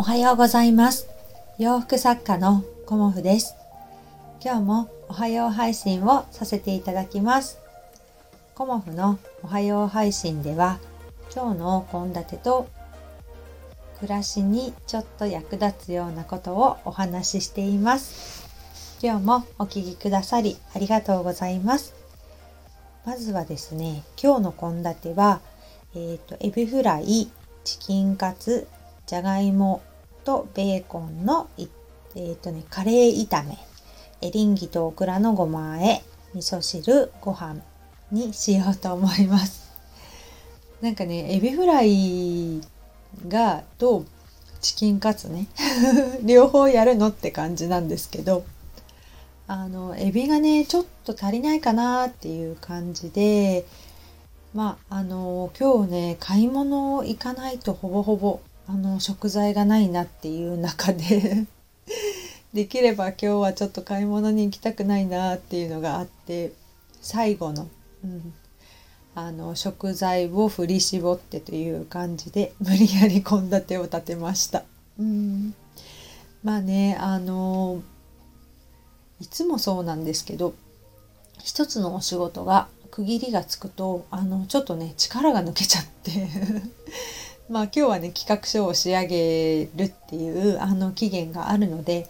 おはようございます。洋服作家のコモフです。今日もおはよう配信をさせていただきます。コモフのおはよう配信では今日の献立と暮らしにちょっと役立つようなことをお話ししています。今日もお聴きくださりありがとうございます。まずはですね今日の献立はえっ、ー、とエビフライチキンカツじゃがいもとベーコンのえっ、ー、とねカレー炒め。エリンギとオクラのごま和え。味噌汁ご飯にしようと思います。なんかねエビフライがとチキンカツね。両方やるのって感じなんですけど。あのエビがねちょっと足りないかなっていう感じで。まああの今日ね買い物行かないとほぼほぼあの食材がないなっていう中で できれば今日はちょっと買い物に行きたくないなっていうのがあって最後の、うん、あの食材を振り絞ってという感じで無理やり献立を立てました。うん、まあねあのいつもそうなんですけど一つのお仕事が区切りがつくとあのちょっとね力が抜けちゃってまあ今日はね企画書を仕上げるっていうあの期限があるので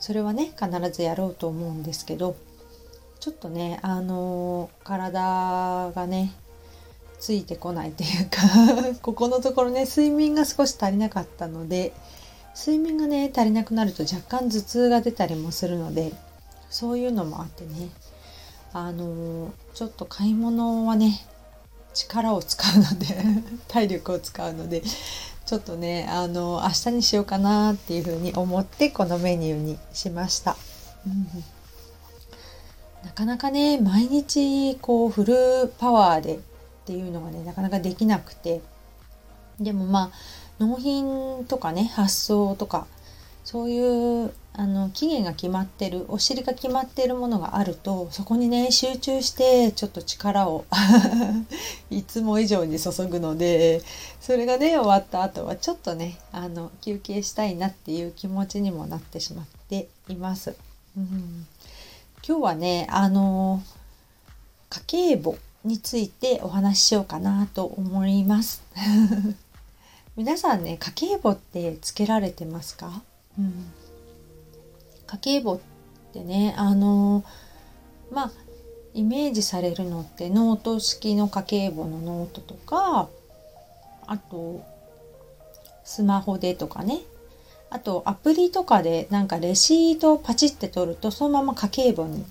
それはね必ずやろうと思うんですけどちょっとねあの体がねついてこないというか ここのところね睡眠が少し足りなかったので睡眠がね足りなくなると若干頭痛が出たりもするのでそういうのもあってねあのちょっと買い物はね力を使うので 体力を使うのでちょっとねあの明日にしようかなっていうふうに思ってこのメニューにしました。うんなかなかね毎日こうフルパワーでっていうのがねなかなかできなくてでもまあ納品とかね発送とかそういうあの期限が決まってるお尻が決まっているものがあるとそこにね集中してちょっと力を いつも以上に注ぐのでそれがね終わった後はちょっとねあの休憩したいなっていう気持ちにもなってしまっています。うん、今日はねあの家計簿についてお話ししようかなと思います。皆さんね家計簿ってつけられてますか、うん。家計簿ってねあのまあイメージされるのってノート式の家計簿のノートとかあとスマホでとかね。あとアプリとかでなんかレシートをパチって取るとそのまま家計簿に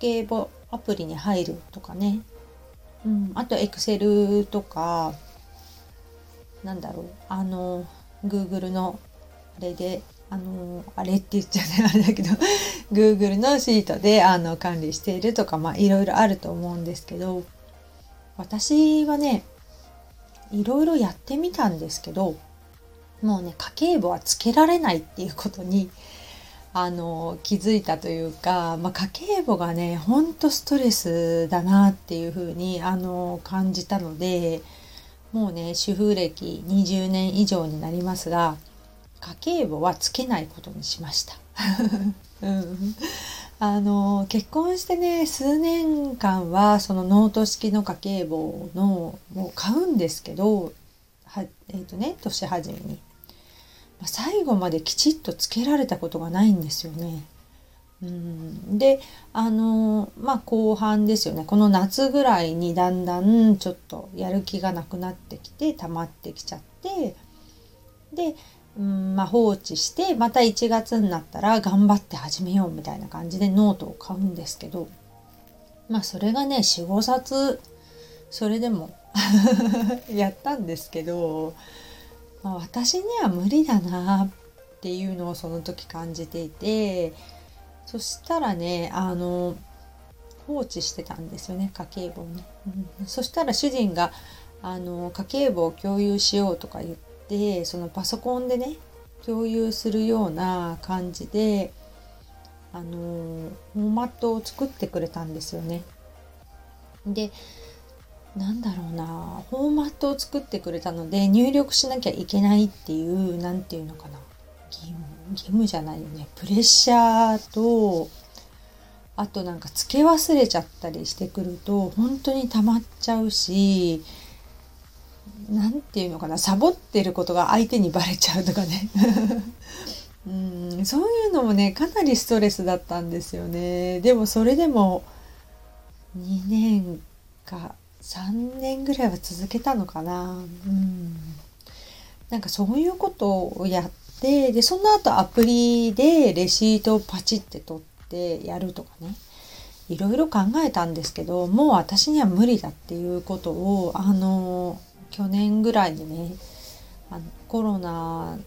家計簿アプリに入るとかね、うん、あとエクセルとかなんだろう。あの Google のあれであのあれって言っちゃねあれだけど Google のシートであの管理しているとかまあいろいろあると思うんですけど私はねいろいろやってみたんですけどもうね家計簿はつけられないっていうことにあの気づいたというか、まあ、家計簿がねほんとストレスだなっていうふうにあの感じたのでもうね主婦歴20年以上になりますが家計簿はつけないことにしました。うん、あの結婚してね数年間はそのノート式の家計簿のもう買うんですけどは、えーとね、年始めに最後まできちっとつけられたことがないんですよね。うん、であのまあ後半ですよねこの夏ぐらいにだんだんちょっとやる気がなくなってきて溜まってきちゃってでうんまあ、放置してまた1月になったら頑張って始めようみたいな感じでノートを買うんですけどまあそれがね45冊それでも やったんですけど、まあ、私には無理だなっていうのをその時感じていてそしたらねあの放置してたんですよね家計簿をね、うん、そしたら主人があの家計簿を共有しようとか言ってでそのパソコンでね共有するような感じであのフォーマットを作ってくれたんですよね。でなんだろうなフォーマットを作ってくれたので入力しなきゃいけないっていう何て言うのかな義務義務じゃないよねプレッシャーとあとなんか付け忘れちゃったりしてくると本当に溜まっちゃうし何て言うのかなサボってることが相手にバレちゃうとかね。うんそういうのもねかなりストレスだったんですよね。でもそれでも2年か3年ぐらいは続けたのかな。うん。なんかそういうことをやってでその後アプリでレシートをパチって取ってやるとかね。いろいろ考えたんですけどもう私には無理だっていうことをあの去年ぐらいにねあのコロナ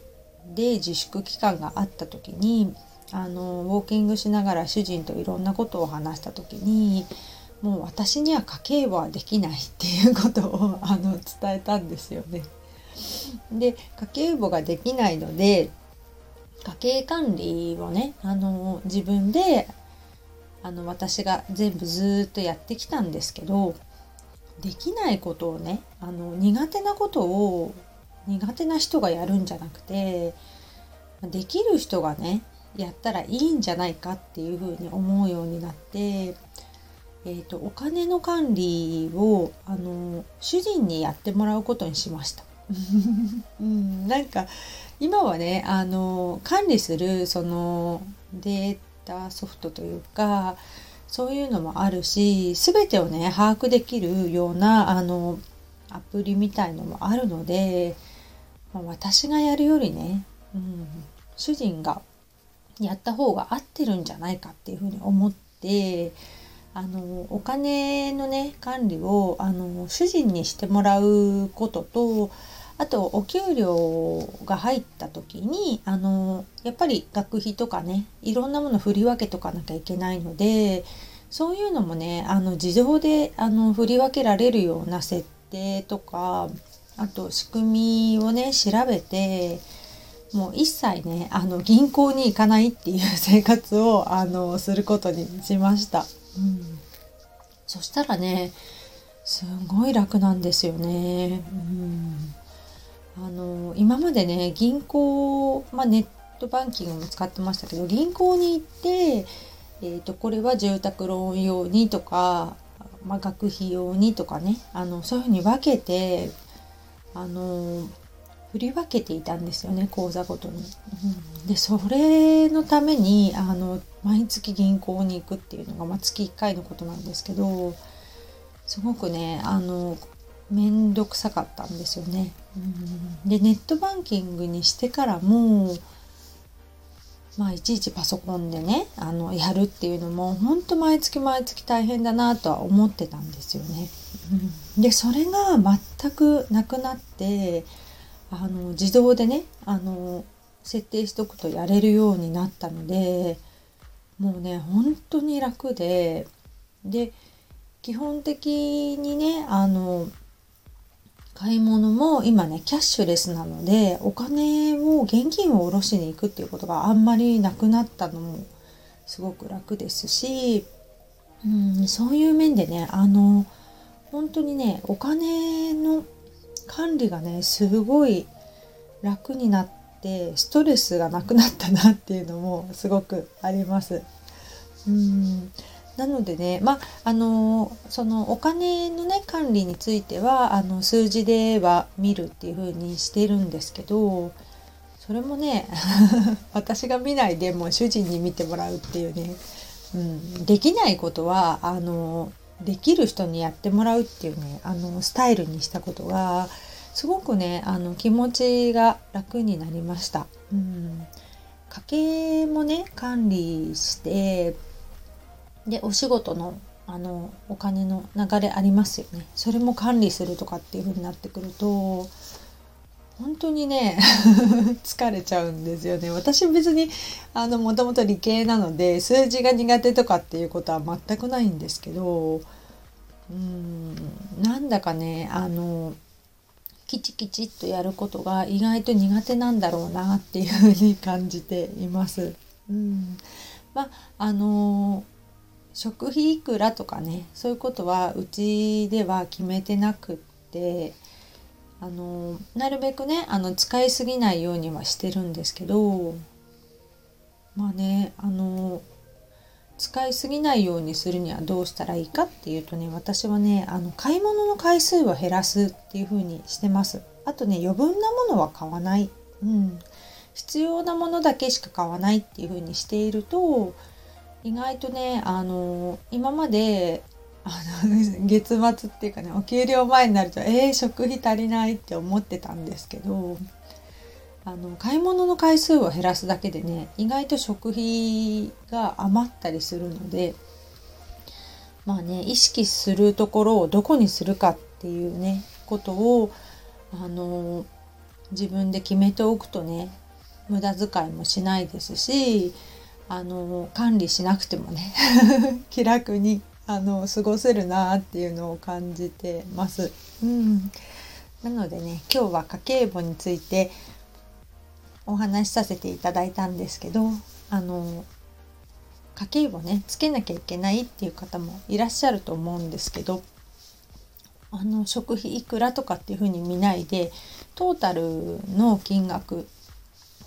で自粛期間があった時にあのウォーキングしながら主人といろんなことを話した時にもう私には家計簿はできないっていうことを あの伝えたんですよね。で家計簿ができないので家計管理をねあの自分であの私が全部ずっとやってきたんですけどできないことをねあの苦手なことを苦手な人がやるんじゃなくてできる人がねやったらいいんじゃないかっていうふうに思うようになって、えーと、お金の管理をあの主人にやってもらうことにしました。うん、なんか今はねあの管理するそのデータソフトというかそういうのもあるし全てをね把握できるようなあのアプリみたいのもあるので、まあ、私がやるよりね、うん、主人がやった方が合ってるんじゃないかっていうふうに思ってあのお金のね管理をあの主人にしてもらうこととあとお給料が入った時にあのやっぱり学費とかねいろんなもの振り分けとかなきゃいけないのでそういうのもねあの自動であの振り分けられるような設定とかあと仕組みをね調べてもう一切ねあの銀行に行かないっていう生活をあのすることにしました。うん、そしたらねすごい楽なんですよね。うんあの今までね銀行、まあ、ネットバンキングも使ってましたけど銀行に行って、えーと、これは住宅ローン用にとか、まあ、学費用にとかねあのそういうふうに分けてあの振り分けていたんですよね口座ごとに。うん、でそれのためにあの毎月銀行に行くっていうのが、まあ、月1回のことなんですけどすごくねあの面倒くさかったんですよね。うん、でネットバンキングにしてからもまあいちいちパソコンでねあのやるっていうのも本当毎月毎月大変だなとは思ってたんですよね。うん、でそれが全くなくなってあの自動でねあの設定しとくとやれるようになったのでもうね本当に楽でで基本的にねあの買い物も今ねキャッシュレスなのでお金を現金を下ろしに行くっていうことがあんまりなくなったのもすごく楽ですし、うん、そういう面でねあの本当にねお金の管理がねすごい楽になってストレスがなくなったなっていうのもすごくあります。うんなのでね、まあ、あのそのお金のね管理についてはあの数字では見るっていう風にしてるんですけどそれもね 私が見ないでも主人に見てもらうっていうね、うん、できないことはあのできる人にやってもらうっていうねあのスタイルにしたことがすごくねあの気持ちが楽になりました。うん、家計もね管理してでお仕事のあのお金の流れありますよね。それも管理するとかっていう風になってくると本当にね 疲れちゃうんですよね。私別にあのもともと理系なので数字が苦手とかっていうことは全くないんですけどうんなんだかねあのきちきちっとやることが意外と苦手なんだろうなっていうふうに感じています。うん、まああの食費いくらとかねそういうことはうちでは決めてなくってあのなるべくねあの使いすぎないようにはしてるんですけどまあねあの使いすぎないようにするにはどうしたらいいかっていうとね私はねあの買い物の回数を減らすっていう風にしてます。あとね余分なものは買わない、うん、必要なものだけしか買わないっていう風にしていると意外とねあの今まであの 月末っていうかねお給料前になるとえー、食費足りないって思ってたんですけどあの買い物の回数を減らすだけでね意外と食費が余ったりするのでまあね意識するところをどこにするかっていうねことをあの自分で決めておくとね無駄遣いもしないですしあの管理しなくてもね 気楽にあの過ごせるなっていうのを感じてます。うん、なのでね今日は家計簿についてお話しさせていただいたんですけどあの家計簿ねつけなきゃいけないっていう方もいらっしゃると思うんですけどあの食費いくらとかっていうふうに見ないでトータルの金額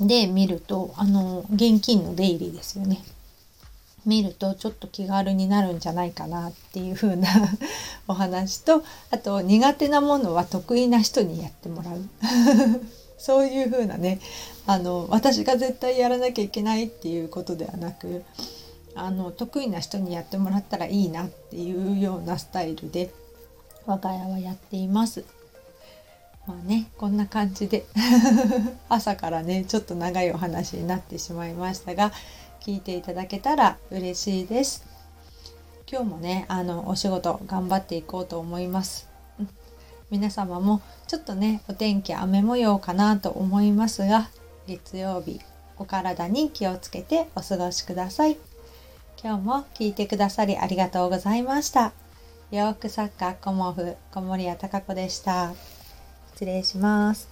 で見るとあの現金の出入りですよね見るとちょっと気軽になるんじゃないかなっていう風な お話とあと苦手なものは得意な人にやってもらう そういう風なねあの私が絶対やらなきゃいけないっていうことではなくあの得意な人にやってもらったらいいなっていうようなスタイルで我が家はやっています。まあねこんな感じで 朝からねちょっと長いお話になってしまいましたが聞いていただけたら嬉しいです。今日もねあのお仕事頑張っていこうと思います。皆様もちょっとねお天気雨模様かなと思いますが月曜日お体に気をつけてお過ごしください。今日も聞いてくださりありがとうございました。洋服作家コモフ小森屋隆子でした。失礼します。